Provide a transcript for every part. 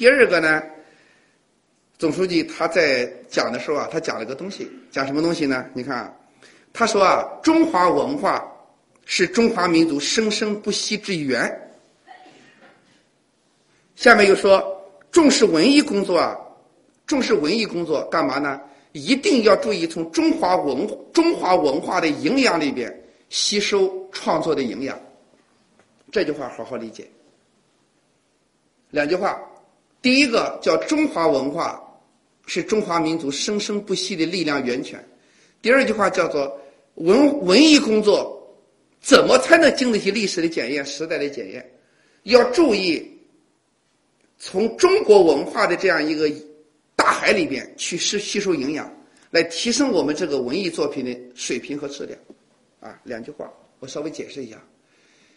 第二个呢，总书记他在讲的时候啊，他讲了个东西，讲什么东西呢？你看，他说啊，中华文化是中华民族生生不息之源。下面又说，重视文艺工作啊，重视文艺工作干嘛呢？一定要注意从中华文中华文化的营养里边吸收创作的营养。这句话好好理解。两句话，第一个叫中华文化是中华民族生生不息的力量源泉。第二句话叫做文文艺工作怎么才能经得起历史的检验、时代的检验？要注意从中国文化的这样一个。大海里边去吸吸收营养，来提升我们这个文艺作品的水平和质量，啊，两句话我稍微解释一下，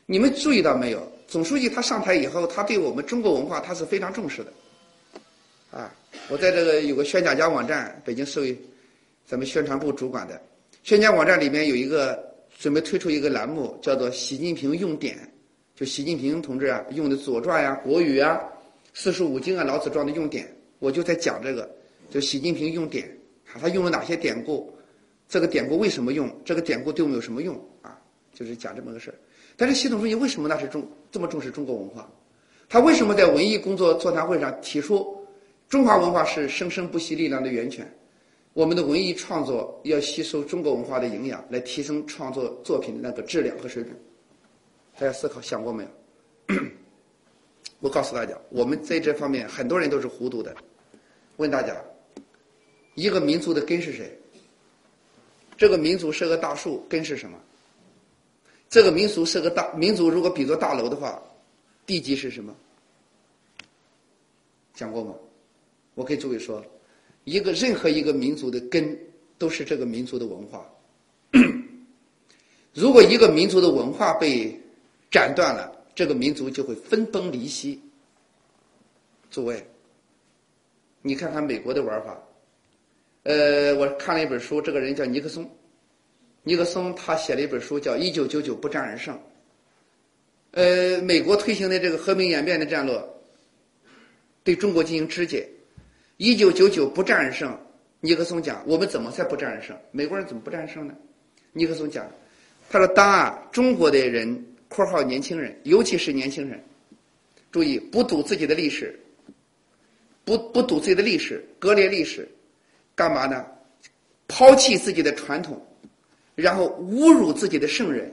你们注意到没有？总书记他上台以后，他对我们中国文化他是非常重视的，啊，我在这个有个宣讲家网站，北京市委咱们宣传部主管的宣讲网站里面有一个准备推出一个栏目，叫做习近平用典，就习近平同志啊用的《左传》呀、国语啊、四书五经啊、老子传的用典。我就在讲这个，就习近平用典，他用了哪些典故？这个典故为什么用？这个典故对我们有什么用？啊，就是讲这么个事儿。但是习总书记为什么那是重这么重视中国文化？他为什么在文艺工作座谈会上提出，中华文化是生生不息力量的源泉？我们的文艺创作要吸收中国文化的营养，来提升创作作品的那个质量和水平。大家思考想过没有？我告诉大家，我们在这方面很多人都是糊涂的。问大家，一个民族的根是谁？这个民族是个大树，根是什么？这个民族是个大民族，如果比作大楼的话，地基是什么？讲过吗？我给诸位说，一个任何一个民族的根都是这个民族的文化。如果一个民族的文化被斩断了，这个民族就会分崩离析。诸位。你看看美国的玩法，呃，我看了一本书，这个人叫尼克松，尼克松他写了一本书叫《一九九九不战而胜》。呃，美国推行的这个和平演变的战略，对中国进行肢解。一九九九不战而胜，尼克松讲，我们怎么才不战而胜？美国人怎么不战胜呢？尼克松讲，他说，当啊中国的人（括号年轻人，尤其是年轻人），注意不读自己的历史。不不读自己的历史，割裂历史，干嘛呢？抛弃自己的传统，然后侮辱自己的圣人，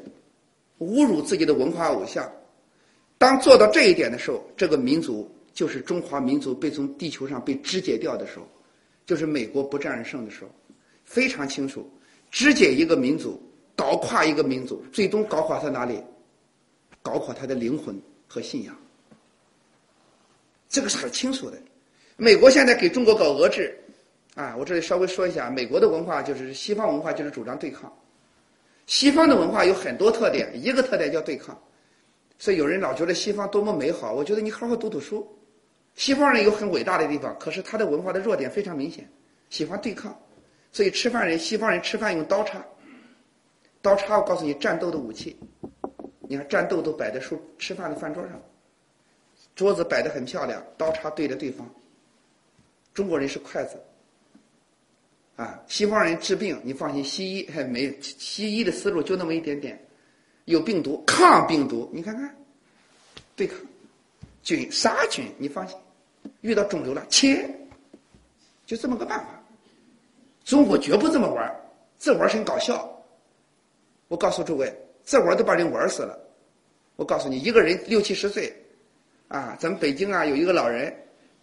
侮辱自己的文化偶像。当做到这一点的时候，这个民族就是中华民族被从地球上被肢解掉的时候，就是美国不战而胜的时候。非常清楚，肢解一个民族，搞垮一个民族，最终搞垮他哪里？搞垮他的灵魂和信仰。这个是很清楚的。美国现在给中国搞俄制，啊，我这里稍微说一下，美国的文化就是西方文化，就是主张对抗。西方的文化有很多特点，一个特点叫对抗。所以有人老觉得西方多么美好，我觉得你好好读读书。西方人有很伟大的地方，可是他的文化的弱点非常明显，喜欢对抗。所以吃饭人，西方人吃饭用刀叉。刀叉，我告诉你，战斗的武器。你看战斗都摆在书吃饭的饭桌上，桌子摆的很漂亮，刀叉对着对方。中国人是筷子，啊，西方人治病，你放心，西医还没西医的思路就那么一点点，有病毒抗病毒，你看看，对抗菌杀菌，你放心，遇到肿瘤了切，就这么个办法。中国绝不这么玩这玩很搞笑。我告诉诸位，这玩都把人玩死了。我告诉你，一个人六七十岁，啊，咱们北京啊有一个老人。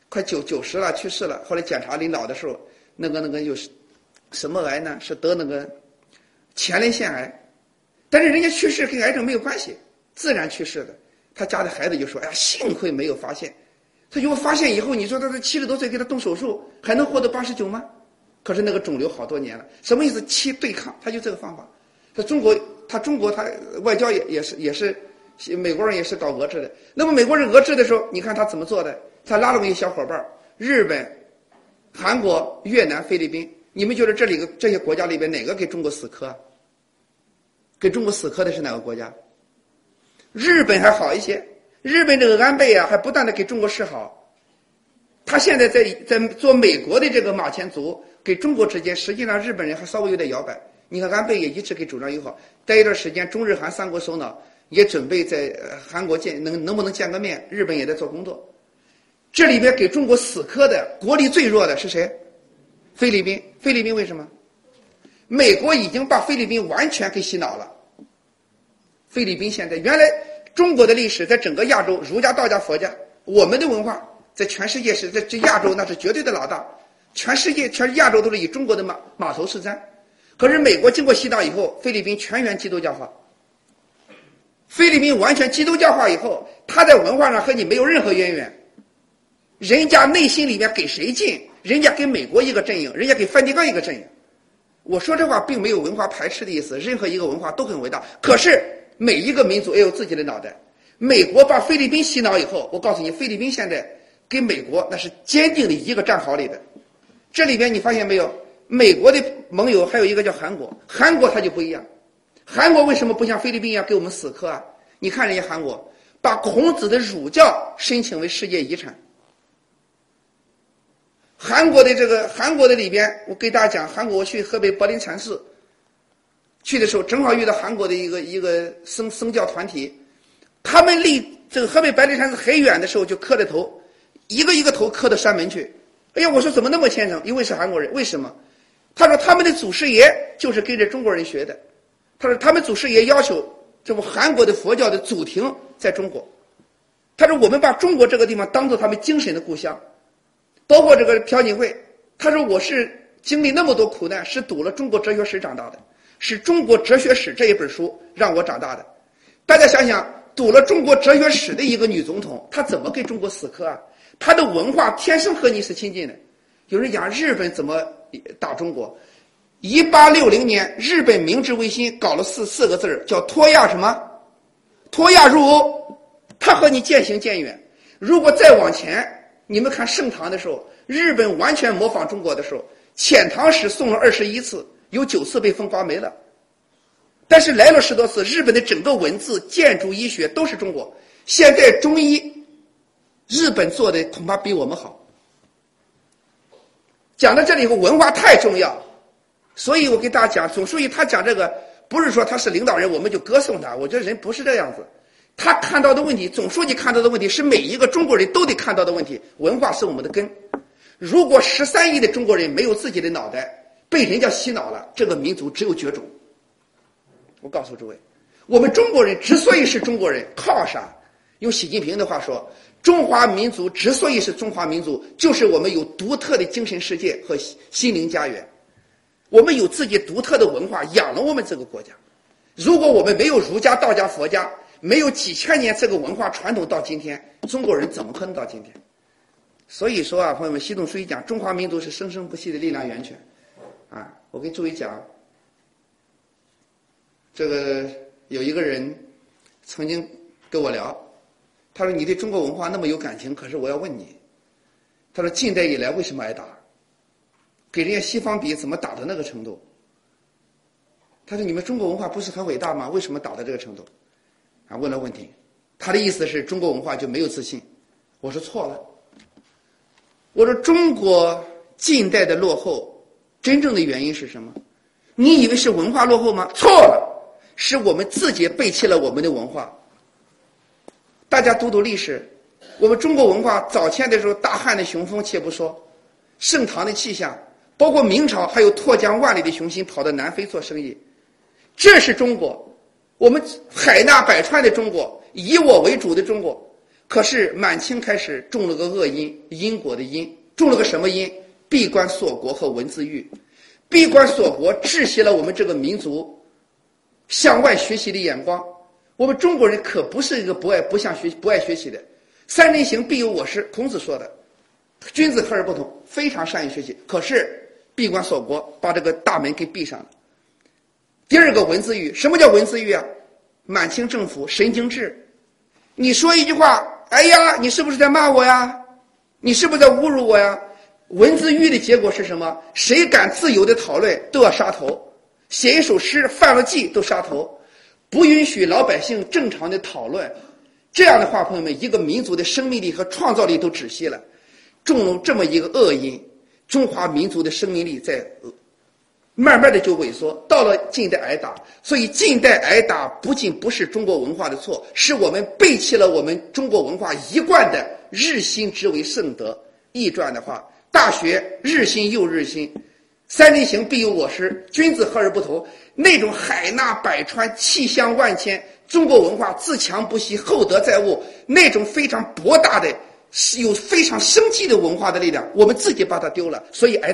快九九十了，去世了。后来检查领导的时候，那个那个又是什么癌呢？是得那个前列腺癌。但是人家去世跟癌症没有关系，自然去世的。他家的孩子就说：“哎呀，幸亏没有发现。”他如果发现以后，你说他这七十多岁给他动手术，还能活到八十九吗？可是那个肿瘤好多年了，什么意思？七对抗，他就这个方法。他中国，他中国，他外交也也是也是，美国人也是搞俄制的。那么美国人俄制的时候，你看他怎么做的？他拉了我们一小伙伴日本、韩国、越南、菲律宾，你们觉得这里个这些国家里边哪个给中国死磕？给中国死磕的是哪个国家？日本还好一些，日本这个安倍啊，还不断的给中国示好，他现在在在做美国的这个马前卒，跟中国之间，实际上日本人还稍微有点摇摆。你看安倍也一直给主张友好，待一段时间，中日韩三国首脑也准备在韩国见，能能不能见个面？日本也在做工作。这里边给中国死磕的国力最弱的是谁？菲律宾。菲律宾为什么？美国已经把菲律宾完全给洗脑了。菲律宾现在原来中国的历史在整个亚洲，儒家、道家、佛家，我们的文化在全世界是在这亚洲那是绝对的老大，全世界全亚洲都是以中国的码码头是瞻。可是美国经过洗脑以后，菲律宾全员基督教化。菲律宾完全基督教化以后，他在文化上和你没有任何渊源。人家内心里面给谁近？人家给美国一个阵营，人家给梵蒂冈一个阵营。我说这话并没有文化排斥的意思，任何一个文化都很伟大。可是每一个民族也有自己的脑袋。美国把菲律宾洗脑以后，我告诉你，菲律宾现在跟美国那是坚定的一个战壕里的。这里边你发现没有？美国的盟友还有一个叫韩国，韩国它就不一样。韩国为什么不像菲律宾一样给我们死磕啊？你看人家韩国把孔子的儒教申请为世界遗产。韩国的这个韩国的里边，我给大家讲，韩国我去河北柏林禅寺，去的时候正好遇到韩国的一个一个僧僧教团体，他们离这个河北柏林禅寺很远的时候就磕着头，一个一个头磕到山门去。哎呀，我说怎么那么虔诚？因为是韩国人，为什么？他说他们的祖师爷就是跟着中国人学的。他说他们祖师爷要求，这不韩国的佛教的祖庭在中国。他说我们把中国这个地方当做他们精神的故乡。包括这个朴槿惠，他说我是经历那么多苦难，是读了中国哲学史长大的，是中国哲学史这一本书让我长大的。大家想想，读了中国哲学史的一个女总统，她怎么跟中国死磕啊？她的文化天生和你是亲近的。有人讲日本怎么打中国？一八六零年，日本明治维新搞了四四个字，叫脱亚什么？脱亚入欧，他和你渐行渐远。如果再往前。你们看盛唐的时候，日本完全模仿中国的时候，遣唐使送了二十一次，有九次被风刮没了。但是来了十多次，日本的整个文字、建筑、医学都是中国。现在中医，日本做的恐怕比我们好。讲到这里以后，文化太重要，所以我给大家讲，总书记他讲这个，不是说他是领导人我们就歌颂他，我觉得人不是这样子。他看到的问题，总书记看到的问题是每一个中国人都得看到的问题。文化是我们的根。如果十三亿的中国人没有自己的脑袋，被人家洗脑了，这个民族只有绝种。我告诉诸位，我们中国人之所以是中国人，靠啥？用习近平的话说，中华民族之所以是中华民族，就是我们有独特的精神世界和心灵家园，我们有自己独特的文化养了我们这个国家。如果我们没有儒家、道家、佛家，没有几千年这个文化传统到今天，中国人怎么可能到今天？所以说啊，朋友们，习总书记讲，中华民族是生生不息的力量源泉。啊，我给诸位讲，这个有一个人曾经跟我聊，他说：“你对中国文化那么有感情，可是我要问你，他说近代以来为什么挨打？给人家西方比，怎么打到那个程度？他说：你们中国文化不是很伟大吗？为什么打到这个程度？”啊，问了问题，他的意思是中国文化就没有自信。我说错了。我说中国近代的落后，真正的原因是什么？你以为是文化落后吗？错了，是我们自己背弃了我们的文化。大家读读历史，我们中国文化早前的时候，大汉的雄风且不说，盛唐的气象，包括明朝还有拓疆万里的雄心，跑到南非做生意，这是中国。我们海纳百川的中国，以我为主的中国，可是满清开始种了个恶因，因果的因，种了个什么因？闭关锁国和文字狱，闭关锁国窒息了我们这个民族向外学习的眼光。我们中国人可不是一个不爱不想学不爱学习的。三人行必有我师，孔子说的，君子和而不同，非常善于学习。可是闭关锁国，把这个大门给闭上了。第二个文字狱，什么叫文字狱啊？满清政府神经质，你说一句话，哎呀，你是不是在骂我呀？你是不是在侮辱我呀？文字狱的结果是什么？谁敢自由的讨论都要杀头，写一首诗犯了忌都杀头，不允许老百姓正常的讨论。这样的话，朋友们，一个民族的生命力和创造力都窒息了。种了这么一个恶因，中华民族的生命力在慢慢的就萎缩。到了近代挨打，所以近代挨打不仅不是中国文化的错，是我们背弃了我们中国文化一贯的日新之为圣德。易传的话，大学日新又日新。三人行必有我师，君子和而不同。那种海纳百川、气象万千，中国文化自强不息、厚德载物，那种非常博大的、有非常生机的文化的力量，我们自己把它丢了，所以挨。